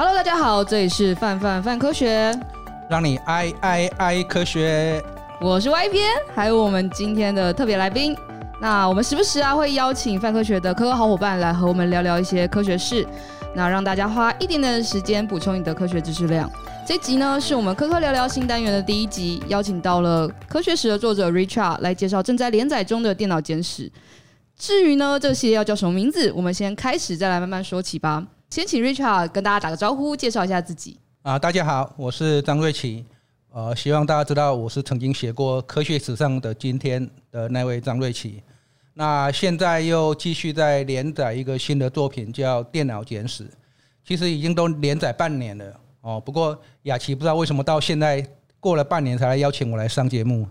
Hello，大家好，这里是范范范科学，让你爱爱爱科学。我是 Y 编，还有我们今天的特别来宾。那我们时不时啊会邀请范科学的科科好伙伴来和我们聊聊一些科学事，那让大家花一点点的时间补充你的科学知识量。这集呢是我们科科聊聊新单元的第一集，邀请到了科学史的作者 Richard 来介绍正在连载中的电脑简史。至于呢这个系列要叫什么名字，我们先开始，再来慢慢说起吧。先请 Richard 跟大家打个招呼，介绍一下自己。啊，大家好，我是张瑞奇。呃，希望大家知道我是曾经写过《科学史上的今天》的那位张瑞奇。那现在又继续在连载一个新的作品，叫《电脑简史》。其实已经都连载半年了哦。不过雅琪不知道为什么到现在过了半年才来邀请我来上节目。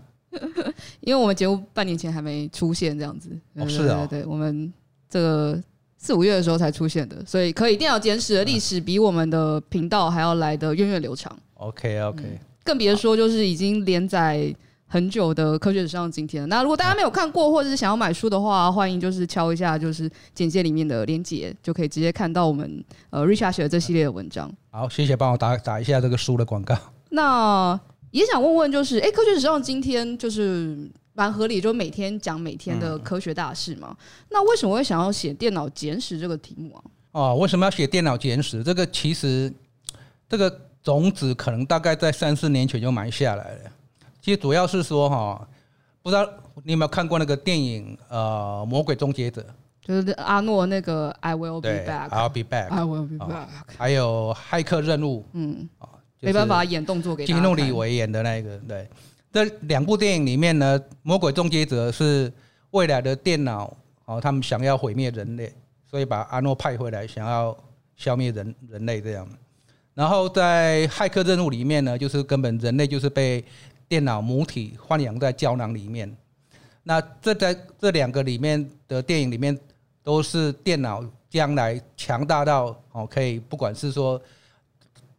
因为我们节目半年前还没出现，这样子。哦，是啊。对，我们这个。四五月的时候才出现的，所以可以电脑简史的历史比我们的频道还要来得源远流长。OK OK，嗯，更别说就是已经连载很久的科学史上今天。那如果大家没有看过或者是想要买书的话，欢迎就是敲一下就是简介里面的链接，就可以直接看到我们呃 Richard 写的这系列的文章。好，谢谢帮我打打一下这个书的广告。那也想问问，就是哎、欸，科学史上今天就是。蛮合理，就每天讲每天的科学大事嘛。那为什么会想要写电脑简史这个题目啊？哦，为什么要写电脑简史？这个其实这个种子可能大概在三四年前就埋下来了。其实主要是说哈，不知道你有没有看过那个电影呃《魔鬼终结者》，就是阿诺那个 I will be back，I'll be back，I will be back，还有骇客任务，嗯，没办法演动作给基努李维演的那个，对。这两部电影里面呢，《魔鬼终结者》是未来的电脑哦，他们想要毁灭人类，所以把阿诺派回来，想要消灭人人类这样。然后在《骇客任务》里面呢，就是根本人类就是被电脑母体豢养在胶囊里面。那这在这两个里面的电影里面，都是电脑将来强大到哦，可以不管是说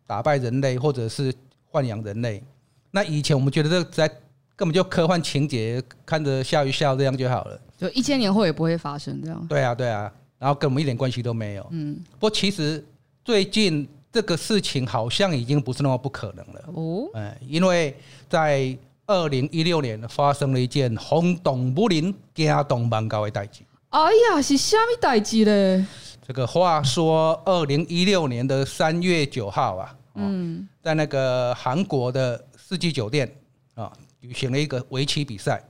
打败人类，或者是豢养人类。那以前我们觉得这在根本就科幻情节，看着笑一笑这样就好了，就一千年后也不会发生这样。对啊，对啊，然后跟我们一点关系都没有。嗯，不过其实最近这个事情好像已经不是那么不可能了。哦，嗯，因为在二零一六年发生了一件轰动武林、惊动万教的代志。哎呀，是什么代志嘞？这个话说，二零一六年的三月九号啊，嗯，在那个韩国的。四季酒店啊，举行了一个围棋比赛，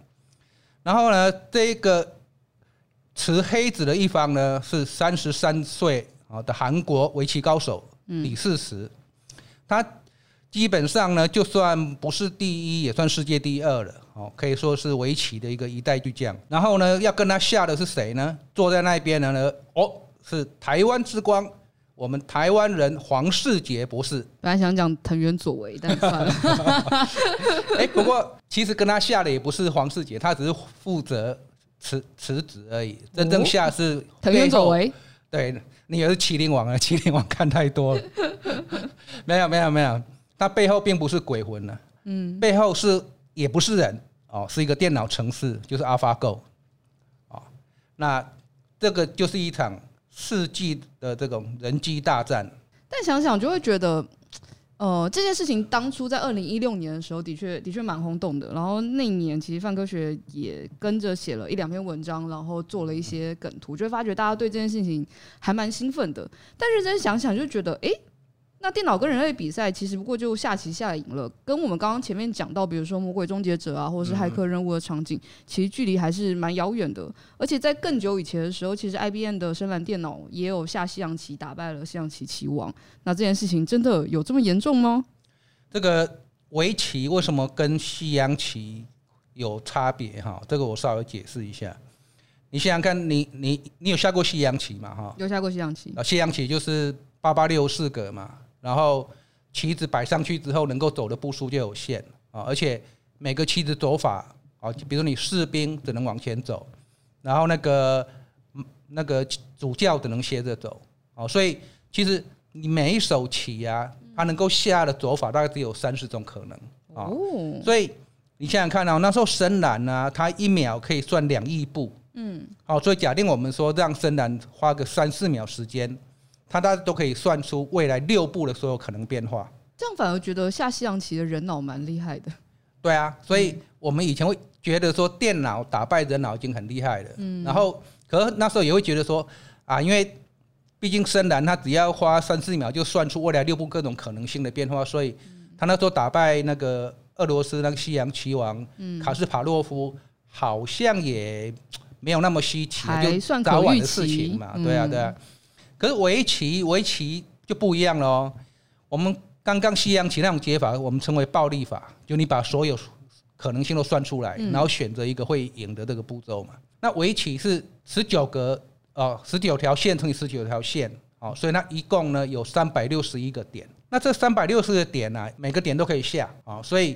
然后呢，这个持黑子的一方呢是三十三岁啊的韩国围棋高手李世石，他基本上呢就算不是第一，也算世界第二了哦，可以说是围棋的一个一代巨匠。然后呢，要跟他下的是谁呢？坐在那边的呢，哦，是台湾之光。我们台湾人黄世杰博士，本来想讲藤原佐为，但算了。哎，不过其实跟他下的也不是黄世杰，他只是负责辞辞职而已。真正下是藤原佐为。对，你也是麒麟王啊，麒麟王看太多了。没有没有没有，他背后并不是鬼魂了，嗯，背后是也不是人哦，是一个电脑程式，就是 AlphaGo。哦，那这个就是一场。世纪的这种人机大战，但想想就会觉得，呃，这件事情当初在二零一六年的时候的，确的确蛮轰动的。然后那一年，其实范科学也跟着写了一两篇文章，然后做了一些梗图，就会发觉大家对这件事情还蛮兴奋的。但认真想想，就觉得，哎、那电脑跟人类比赛，其实不过就下棋下赢了，跟我们刚刚前面讲到，比如说《魔鬼终结者》啊，或者是骇客任务的场景，其实距离还是蛮遥远的。而且在更久以前的时候，其实 IBM 的深蓝电脑也有下西洋棋，打败了西洋棋棋王。那这件事情真的有这么严重吗？这个围棋为什么跟西洋棋有差别？哈，这个我稍微解释一下。你想想看，你你你有下过西洋棋吗？哈，有下过西洋棋。啊，西洋棋就是八八六四格嘛。然后棋子摆上去之后，能够走的步数就有限。啊，而且每个棋子走法啊，比如你士兵只能往前走，然后那个那个主教只能斜着走。啊，所以其实你每一手棋啊，它能够下的走法大概只有三十种可能。啊，所以你想想看啊，那时候深蓝呢，它一秒可以算两亿步，嗯，好，所以假定我们说让深蓝花个三四秒时间。它大家都可以算出未来六步的所有可能变化。这样反而觉得下西洋棋的人脑蛮厉害的。对啊，所以我们以前会觉得说电脑打败人脑已经很厉害了。嗯。然后，可是那时候也会觉得说啊，因为毕竟深蓝他只要花三四秒就算出未来六步各种可能性的变化，所以他那时候打败那个俄罗斯那个西洋棋王卡斯帕洛夫，好像也没有那么稀奇，就早晚的事情嘛。对啊，对啊。可是围棋，围棋就不一样了哦。我们刚刚西洋棋那种解法，我们称为暴力法，就你把所有可能性都算出来，然后选择一个会赢的这个步骤嘛。那围棋是十九格哦，十九条线乘以十九条线哦，所以那一共呢有三百六十一个点。那这三百六十个点呢，每个点都可以下啊，所以。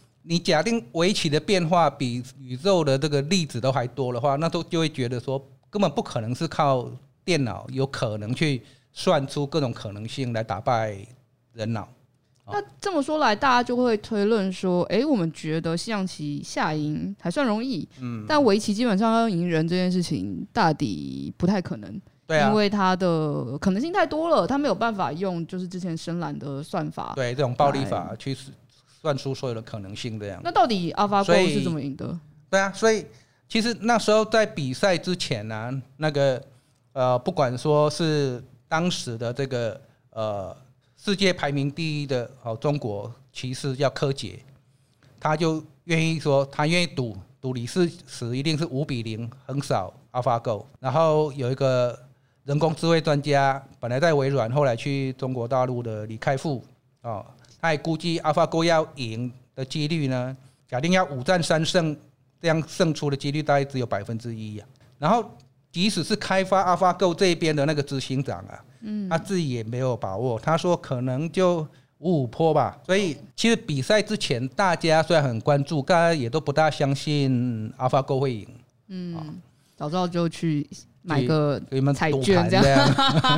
你假定围棋的变化比宇宙的这个粒子都还多的话，那都就会觉得说根本不可能是靠电脑有可能去算出各种可能性来打败人脑。那这么说来，大家就会推论说，哎，我们觉得西洋棋下赢还算容易，嗯，但围棋基本上要赢人这件事情，大抵不太可能，对啊，因为它的可能性太多了，它没有办法用就是之前深蓝的算法，对这种暴力法去算出所有的可能性，这样。那到底 AlphaGo 是怎么赢的？对啊，所以其实那时候在比赛之前呢、啊，那个呃，不管说是当时的这个呃世界排名第一的哦中国棋士叫柯洁，他就愿意说他愿意赌赌李世石一定是五比零横扫 AlphaGo。然后有一个人工智慧专家，本来在微软，后来去中国大陆的李开复哦。他也估计 AlphaGo 要赢的几率呢，假定要五战三胜，这样胜出的几率大概只有百分之一呀。然后，即使是开发 AlphaGo 这边的那个执行长啊，嗯，他自己也没有把握。他说可能就五五坡吧。所以，其实比赛之前，大家虽然很关注，大家也都不大相信 AlphaGo 会赢。嗯，早知道就去买个彩券这样。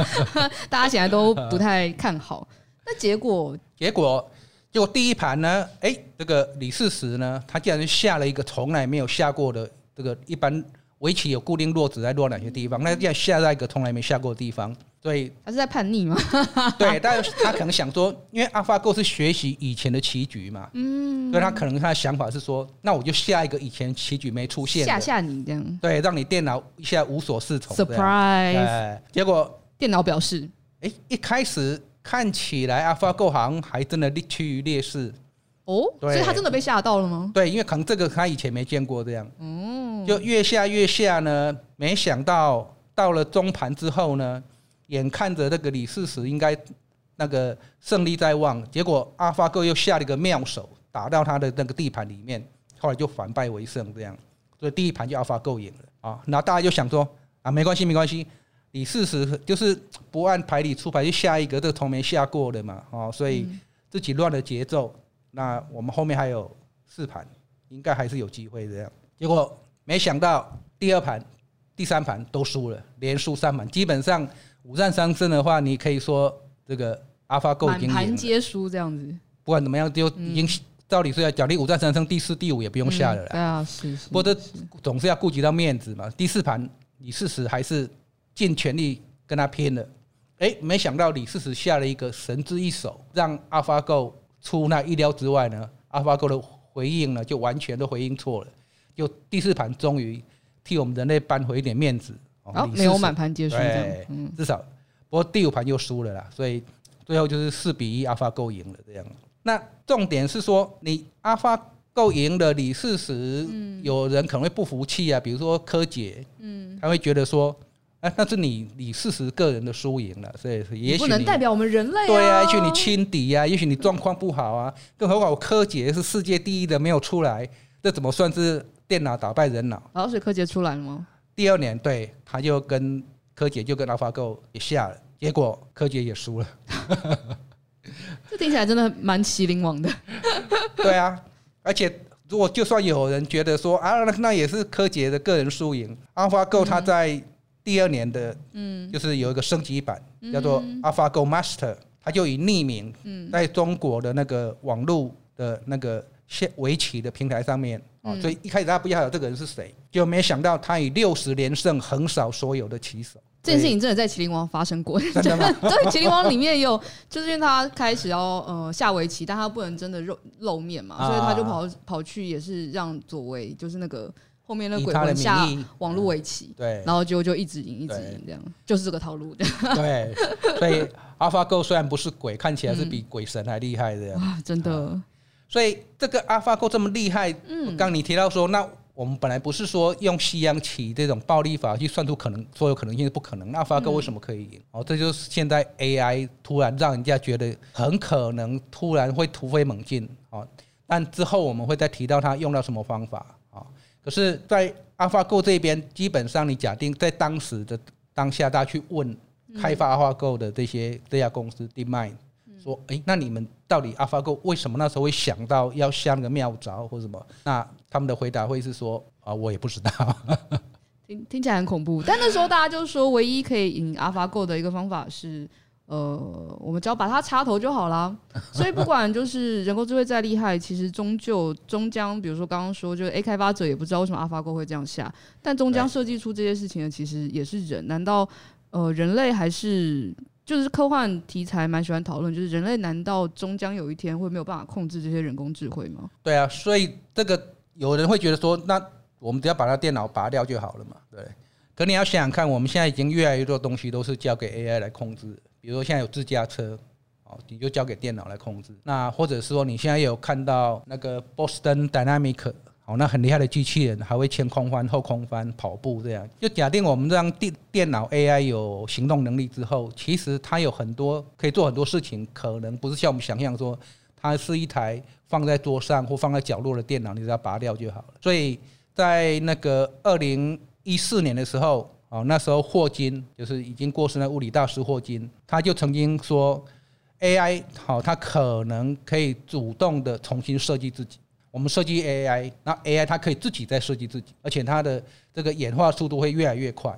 大家现在都不太看好。那结果，结果，结果第一盘呢？哎、欸，这个李世石呢，他竟然下了一个从来没有下过的这个一般围棋有固定落子在落哪些地方？那竟然下在一个从来没下过的地方，所以他是在叛逆吗？对，但是他可能想说，因为 AlphaGo 是学习以前的棋局嘛，嗯，所以他可能他的想法是说，那我就下一个以前棋局没出现，吓吓你这样，对，让你电脑一下无所适从，surprise。结果电脑表示，哎、欸，一开始。看起来 AlphaGo 好像还真的趋于劣势哦，所以他真的被吓到了吗？对，因为可能这个他以前没见过这样，嗯，就越下越下呢。没想到到了中盘之后呢，眼看着那个李世石应该那个胜利在望，结果 AlphaGo 又下了一个妙手，打到他的那个地盘里面，后来就反败为胜这样，所以第一盘就 AlphaGo 赢了啊。然后大家就想说啊，没关系，没关系。李世石就是不按牌理出牌，就下一个这个从没下过的嘛，哦，所以自己乱了节奏。那我们后面还有四盘，应该还是有机会这样。结果没想到第二盘、第三盘都输了，连输三盘。基本上五战三胜的话，你可以说这个 AlphaGo 已经满盘皆输这样子。不管怎么样，就已经照理说要奖励五战三胜，第四、第五也不用下了啦。对啊，是是。不过这总是要顾及到面子嘛。第四盘李世石还是。尽全力跟他拼了，哎，没想到李世石下了一个神之一手，让 AlphaGo 出那意料之外呢。AlphaGo 的回应呢，就完全都回应错了，就第四盘终于替我们人类扳回一点面子。然后，没有满盘皆输，对，至少，不过第五盘又输了啦，所以最后就是四比一，AlphaGo 赢了这样。那重点是说，你 AlphaGo 赢了李世石，有人可能会不服气啊，比如说柯洁，嗯，他会觉得说。哎，那是你你事实个人的输赢了，所以也许不能代表我们人类啊。对啊，也许你轻敌呀，也许你状况不好啊。更何况我柯洁是世界第一的没有出来，这怎么算是电脑打败人脑？然后是柯洁出来了吗？第二年，对，他就跟柯洁就跟 AlphaGo 也下了，结果柯洁也输了。这听起来真的蛮麒麟王的。对啊，而且如果就算有人觉得说啊，那那也是柯洁的个人输赢。AlphaGo 它在第二年的，嗯，就是有一个升级版，叫做 AlphaGo Master，它就以匿名，在中国的那个网络的那个下围棋的平台上面啊，所以一开始大家不晓得这个人是谁，就没想到他以六十连胜横扫所有的棋手。这件事情真的在 《麒麟王》发生过，真的吗？对，《麒麟王》里面有，就是因为他开始要呃下围棋，但他不能真的露露面嘛，所以他就跑跑去也是让左为，就是那个后面那个鬼魂下网络围棋，对，然后就就一直赢，一直赢，这样就是这个套路。对，所以 AlphaGo 虽然不是鬼，看起来是比鬼神还厉害的。哇，真的！所以这个 AlphaGo 这么厉害，嗯，刚你提到说那。我们本来不是说用西洋棋这种暴力法去算出可能所有可能性是不可能，那 AlphaGo 为什么可以赢？哦，这就是现在 AI 突然让人家觉得很可能突然会突飞猛进哦。但之后我们会再提到它用到什么方法啊？可是，在 AlphaGo 这边，基本上你假定在当时的当下，大家去问开发 AlphaGo 的这些这家公司 DeepMind。说，哎，那你们到底 AlphaGo 为什么那时候会想到要下那个妙招或什么？那他们的回答会是说，啊，我也不知道。听听起来很恐怖，但那时候大家就说，唯一可以赢 AlphaGo 的一个方法是，呃，我们只要把它插头就好啦。所以不管就是人工智慧再厉害，其实终究终将，比如说刚刚说，就是 A 开发者也不知道为什么 AlphaGo 会这样下，但终将设计出这些事情的其实也是人。难道呃人类还是？就是科幻题材蛮喜欢讨论，就是人类难道终将有一天会没有办法控制这些人工智慧吗？对啊，所以这个有人会觉得说，那我们只要把它电脑拔掉就好了嘛，对。可你要想想看，我们现在已经越来越多东西都是交给 AI 来控制，比如说现在有自驾车，哦，你就交给电脑来控制。那或者是说你现在有看到那个 Boston Dynamic。哦，那很厉害的机器人，还会前空翻、后空翻、跑步这样。就假定我们让电电脑 AI 有行动能力之后，其实它有很多可以做很多事情，可能不是像我们想象说，它是一台放在桌上或放在角落的电脑，你只要拔掉就好了。所以在那个二零一四年的时候，哦，那时候霍金就是已经过世的物理大师霍金，他就曾经说，AI 好，它可能可以主动的重新设计自己。我们设计 AI，那 AI 它可以自己再设计自己，而且它的这个演化速度会越来越快。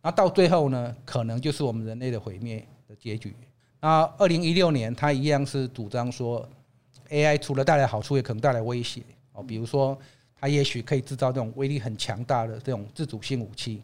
那到最后呢，可能就是我们人类的毁灭的结局。那二零一六年，他一样是主张说，AI 除了带来好处，也可能带来威胁哦。比如说，它也许可以制造这种威力很强大的这种自主性武器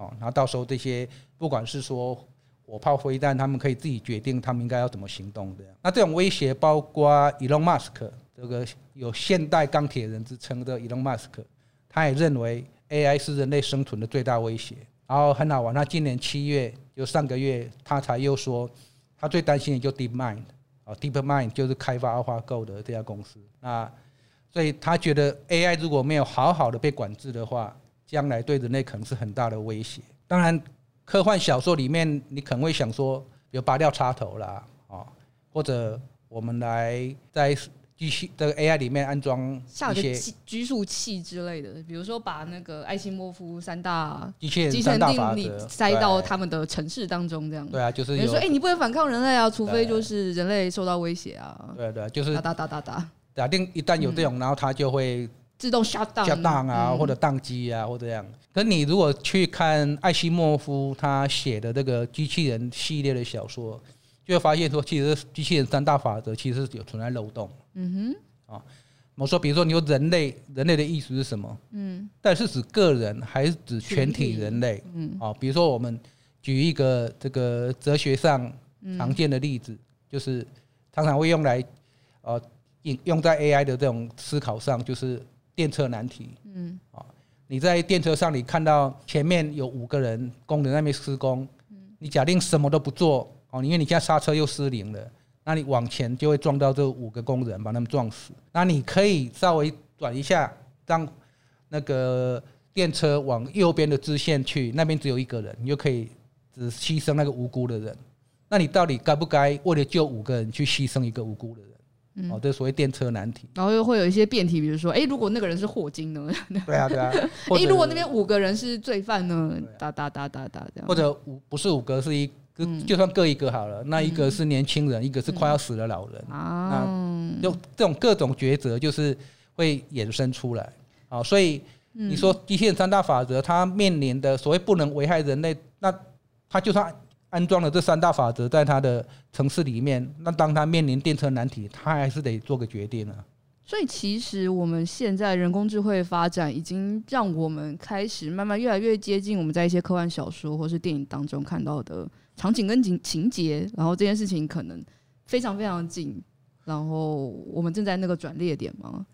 哦。然后到时候这些不管是说火炮、飞弹，他们可以自己决定他们应该要怎么行动的。那这种威胁包括 Elon Musk。这个有现代钢铁人之称的 Elon Musk，他也认为 AI 是人类生存的最大威胁。然后很好玩，他今年七月就上个月，他才又说，他最担心的就 DeepMind 啊，DeepMind 就是开发 AlphaGo 的这家公司。那所以他觉得 AI 如果没有好好的被管制的话，将来对人类可能是很大的威胁。当然，科幻小说里面你可能会想说，有拔掉插头啦，啊，或者我们来在。机器这个 AI 里面安装一些拘束器之类的，比如说把那个艾西莫夫三大机器人三大法则塞到他们的城市当中，这样。对啊，就是比如说，哎，你不能反抗人类啊，除非就是人类受到威胁啊。对对，就是打打打打打。假定一旦有这种，然后它就会自动 shut down shut down 啊，或者宕机啊，或者这样。可你如果去看艾希莫夫他写的这个机器人系列的小说。就会发现说，其实机器人三大法则其实是有存在漏洞。嗯哼，啊，我说，比如说，你说人类，人类的意思是什么？嗯，但是指个人还是指全体人类？嗯，啊，比如说我们举一个这个哲学上常见的例子，就是常常会用来呃用用在 AI 的这种思考上，就是电车难题。嗯，啊，你在电车上，你看到前面有五个人工人在那边施工，嗯你假定什么都不做。哦，因为你现在刹车又失灵了，那你往前就会撞到这五个工人，把他们撞死。那你可以稍微转一下，让那个电车往右边的支线去，那边只有一个人，你就可以只牺牲那个无辜的人。那你到底该不该为了救五个人去牺牲一个无辜的人？哦，这所谓电车难题。然后又会有一些辩题，比如说，哎，如果那个人是霍金呢？对啊，对啊。哎，如果那边五个人是罪犯呢？哒哒哒哒哒这样。或者五不是五个，是一。就就算各一个好了，那一个是年轻人，一个是快要死的老人啊，就这种各种抉择就是会衍生出来啊。所以你说机器人三大法则，它面临的所谓不能危害人类，那它就算安装了这三大法则在它的城市里面，那当它面临电车难题，它还是得做个决定啊。所以其实我们现在人工智慧发展，已经让我们开始慢慢越来越接近我们在一些科幻小说或是电影当中看到的场景跟情情节，然后这件事情可能非常非常近，然后我们正在那个转捩点吗？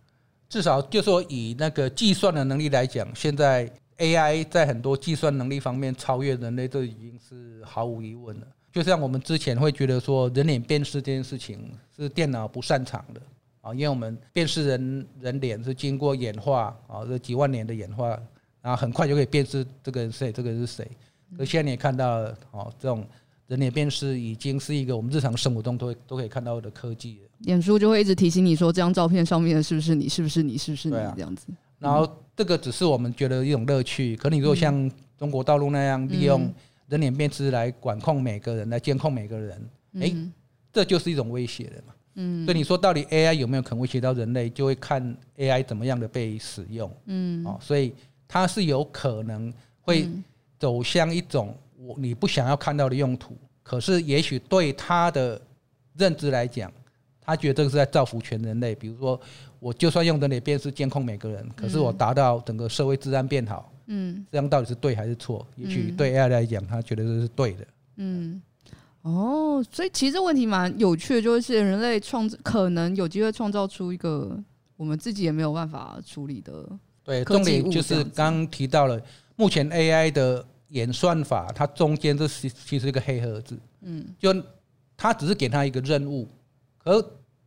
至少就说以那个计算的能力来讲，现在 AI 在很多计算能力方面超越人类，这已经是毫无疑问了。就像我们之前会觉得说人脸辨识这件事情是电脑不擅长的。啊，因为我们辨识人人脸是经过演化啊，这几万年的演化，然后很快就可以辨识这个人谁，这个人是谁。可现在你也看到了，哦，这种人脸辨识已经是一个我们日常生活中都都可以看到的科技了。脸书就会一直提醒你说，这张照片上面的是不是你？是不是你？是不是你？这样子。然后这个只是我们觉得一种乐趣，可你如果像中国道路那样利用人脸辨识来管控每个人，来监控每个人，哎，这就是一种威胁了嘛。嗯，所以你说到底 AI 有没有可能威胁到人类，就会看 AI 怎么样的被使用。嗯，哦，所以它是有可能会走向一种我你不想要看到的用途。可是也许对它的认知来讲，他觉得这个是在造福全人类。比如说，我就算用人脸辨识监控每个人，可是我达到整个社会治安变好。嗯，这样到底是对还是错？也许对 AI 来讲，他觉得这是对的。嗯。哦，所以其实这问题蛮有趣的，就是人类创造可能有机会创造出一个我们自己也没有办法处理的。对，重点就是刚提到了，目前 AI 的演算法，它中间这是其实一个黑盒子。嗯，就它只是给它一个任务，而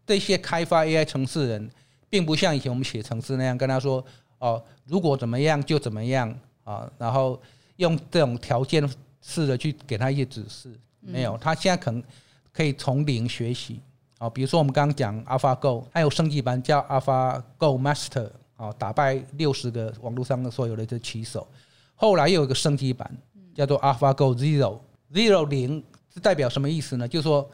这些开发 AI 城市人，并不像以前我们写城市那样跟他说，哦，如果怎么样就怎么样啊，然后用这种条件式的去给他一些指示。没有，他现在可能可以从零学习啊。比如说我们刚刚讲 AlphaGo，还有升级版叫 AlphaGo Master 啊，打败六十个网络上的所有的这棋手。后来又有一个升级版叫做 AlphaGo Zero，Zero 零是代表什么意思呢？就是说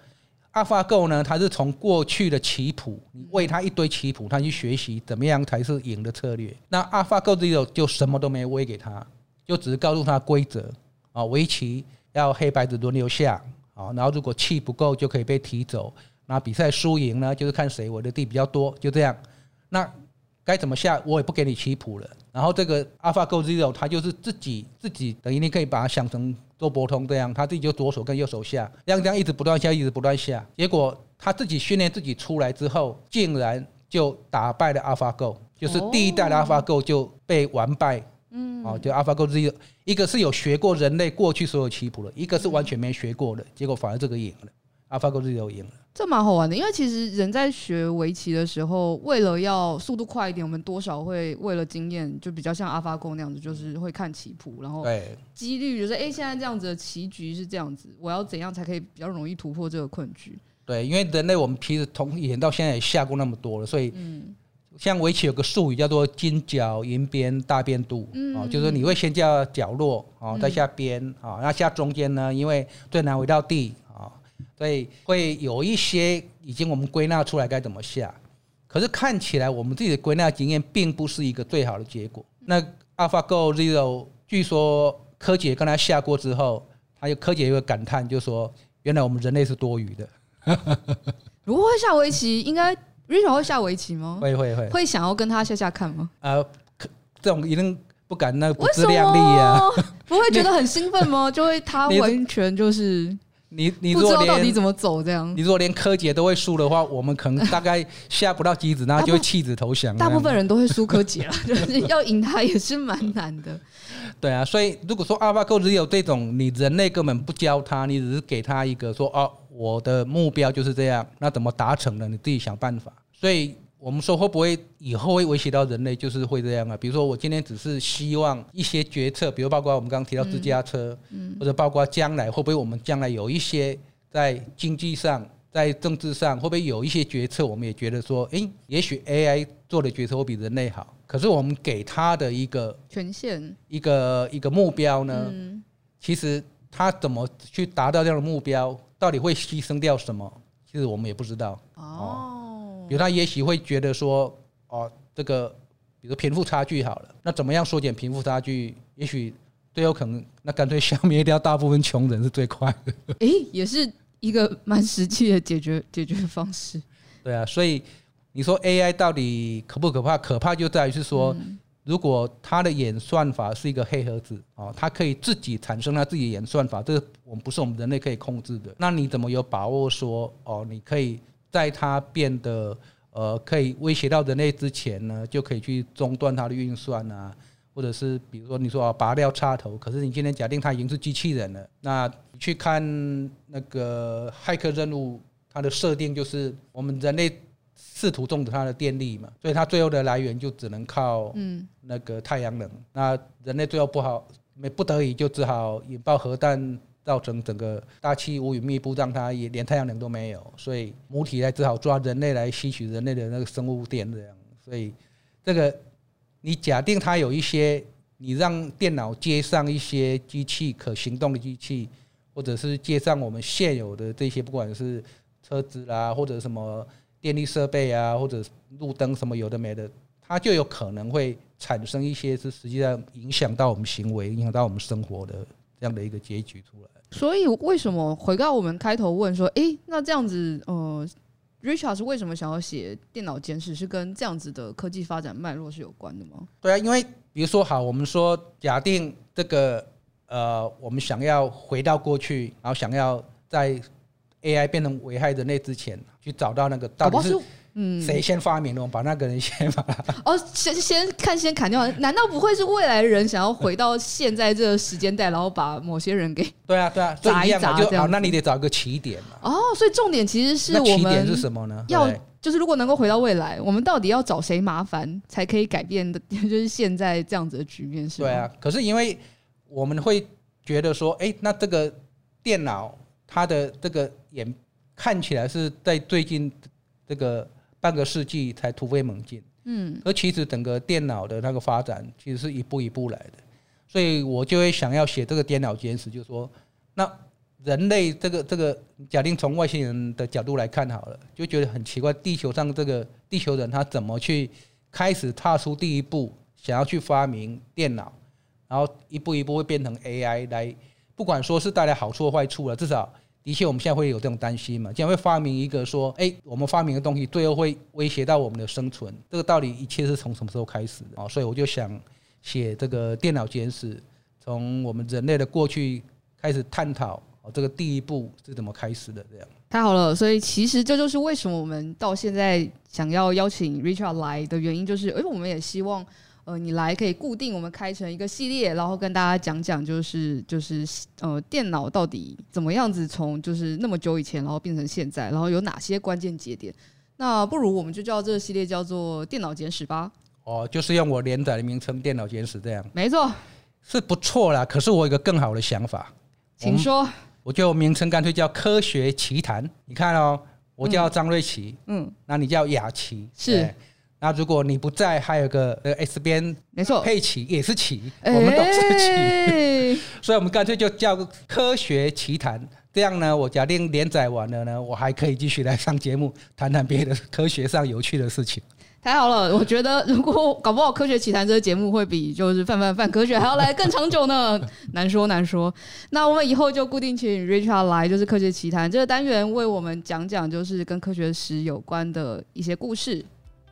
AlphaGo 呢，它是从过去的棋谱，你喂它一堆棋谱，它去学习怎么样才是赢的策略。那 AlphaGo 这种就什么都没喂给它，就只是告诉它规则啊，围棋。要黑白子轮流下，啊，然后如果气不够就可以被提走。那比赛输赢呢，就是看谁我的地比较多，就这样。那该怎么下，我也不给你棋谱了。然后这个 AlphaGo Zero 它就是自己自己，等于你可以把它想成周伯通这样，他自己就左手跟右手下，这样这样一直不断下，一直不断下。结果他自己训练自己出来之后，竟然就打败了 AlphaGo，就是第一代的 AlphaGo 就被完败。嗯，哦，就 AlphaGo Zero，一个是有学过人类过去所有棋谱的，一个是完全没学过的，结果反而这个赢了，AlphaGo 是有赢了。这蛮好玩的，因为其实人在学围棋的时候，为了要速度快一点，我们多少会为了经验，就比较像 AlphaGo 那样子，就是会看棋谱，然后对几率就是，哎，现在这样子的棋局是这样子，我要怎样才可以比较容易突破这个困局？对，因为人类我们其实从以前到现在也下过那么多了，所以嗯。像围棋有个术语叫做金角银边大变度，哦，就是你会先叫角落，哦，再下边，啊，那下中间呢，因为最难围到地，啊，所以会有一些已经我们归纳出来该怎么下，可是看起来我们自己的归纳经验并不是一个最好的结果。那 AlphaGo Zero 据说柯洁跟他下过之后，他有柯洁有个感叹，就说原来我们人类是多余的。如果会下围棋，应该。Richard 会下围棋吗？会会会。会想要跟他下下看吗？呃，这种一定不敢，那不自量力啊！不会觉得很兴奋吗？就会他完全就是你你不知道到底怎么走这样。你如果连柯洁都会输的话，我们可能大概下不到棋子，那就会弃子投降。大部分人都会输柯洁了，就是要赢他也是蛮难的。对啊，所以如果说 AlphaGo 只有这种，你人类根本不教他，你只是给他一个说哦。我的目标就是这样，那怎么达成呢？你自己想办法。所以我们说会不会以后会威胁到人类，就是会这样啊。比如说我今天只是希望一些决策，比如包括我们刚刚提到自驾车，嗯或者包括将来会不会我们将来有一些在经济上、在政治上会不会有一些决策，我们也觉得说，诶，也许 AI 做的决策会比人类好。可是我们给他的一个权限、一个一个目标呢，嗯其实。他怎么去达到这样的目标，到底会牺牲掉什么？其实我们也不知道。哦，比如他也许会觉得说，哦，这个，比如贫富差距好了，那怎么样缩减贫富差距？也许最有可能，那干脆消灭掉大部分穷人是最快的。诶、欸，也是一个蛮实际的解决解决方式。对啊，所以你说 AI 到底可不可怕？可怕就在于是说。嗯如果它的演算法是一个黑盒子哦，它可以自己产生它自己的演算法，这个我们不是我们人类可以控制的。那你怎么有把握说哦，你可以在它变得呃可以威胁到人类之前呢，就可以去中断它的运算啊？或者是比如说你说啊拔掉插头，可是你今天假定它已经是机器人了，那你去看那个骇客任务，它的设定就是我们人类。试图种植它的电力嘛，所以它最后的来源就只能靠嗯那个太阳能。嗯、那人类最后不好，没不得已就只好引爆核弹，造成整个大气乌云密布，让它也连太阳能都没有。所以母体来只好抓人类来吸取人类的那个生物电这样。所以这个你假定它有一些，你让电脑接上一些机器可行动的机器，或者是接上我们现有的这些，不管是车子啦或者什么。电力设备啊，或者路灯什么有的没的，它就有可能会产生一些是实际上影响到我们行为、影响到我们生活的这样的一个结局出来。所以为什么回到我们开头问说，诶，那这样子，呃，Richard 是为什么想要写电脑简史？是跟这样子的科技发展脉络是有关的吗？对啊，因为比如说好，我们说假定这个，呃，我们想要回到过去，然后想要在 AI 变成危害人类之前。去找到那个到底是嗯谁先发明的，我们把那个人先把哦先先看先砍掉，难道不会是未来人想要回到现在这个时间带，然后把某些人给对啊对啊砸一砸就好？那你得找一个起点嘛。哦，所以重点其实是我们起点是什么呢？要就是如果能够回到未来，我们到底要找谁麻烦才可以改变的？就是现在这样子的局面是？对啊，可是因为我们会觉得说，哎，那这个电脑它的这个演。看起来是在最近这个半个世纪才突飞猛进，嗯，而其实整个电脑的那个发展其实是一步一步来的，所以我就会想要写这个电脑简史，就是说，那人类这个这个假定从外星人的角度来看好了，就觉得很奇怪，地球上这个地球人他怎么去开始踏出第一步，想要去发明电脑，然后一步一步会变成 AI 来，不管说是带来好处坏处了，至少。的确，我们现在会有这种担心嘛？将会发明一个说，哎，我们发明的东西最后会威胁到我们的生存。这个到底一切是从什么时候开始的啊？所以我就想写这个电脑简史，从我们人类的过去开始探讨，这个第一步是怎么开始的？这样太好了。所以其实这就是为什么我们到现在想要邀请 Richard 来的原因，就是，哎，我们也希望。呃，你来可以固定我们开成一个系列，然后跟大家讲讲，就是就是呃，电脑到底怎么样子从就是那么久以前，然后变成现在，然后有哪些关键节点？那不如我们就叫这个系列叫做《电脑简史》吧。哦，就是用我连载的名称《电脑简史》这样。没错，是不错啦。可是我有一个更好的想法，请说。我就名称干脆叫《科学奇谈》。你看哦，我叫张瑞奇，嗯，那你叫雅琪，是。那如果你不在，还有个呃 S 边，没错，佩奇也是奇，我们都是奇，所以我们干脆就叫科学奇谈。这样呢，我假定连载完了呢，我还可以继续来上节目，谈谈别的科学上有趣的事情。太好了，我觉得如果搞不好科学奇谈这个节目会比就是泛泛泛科学还要来更长久呢，难说难说。那我们以后就固定请 Richard 来，就是科学奇谈这个单元为我们讲讲就是跟科学史有关的一些故事。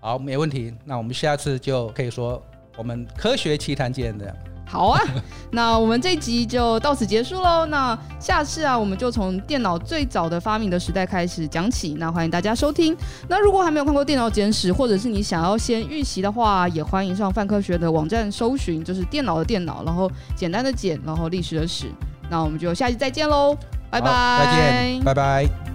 好，没问题。那我们下次就可以说我们科学奇谈见这样。好啊，那我们这集就到此结束喽。那下次啊，我们就从电脑最早的发明的时代开始讲起。那欢迎大家收听。那如果还没有看过电脑简史，或者是你想要先预习的话，也欢迎上泛科学的网站搜寻，就是电脑的电脑，然后简单的简，然后历史的史。那我们就下期再见喽，拜拜，再见，拜拜。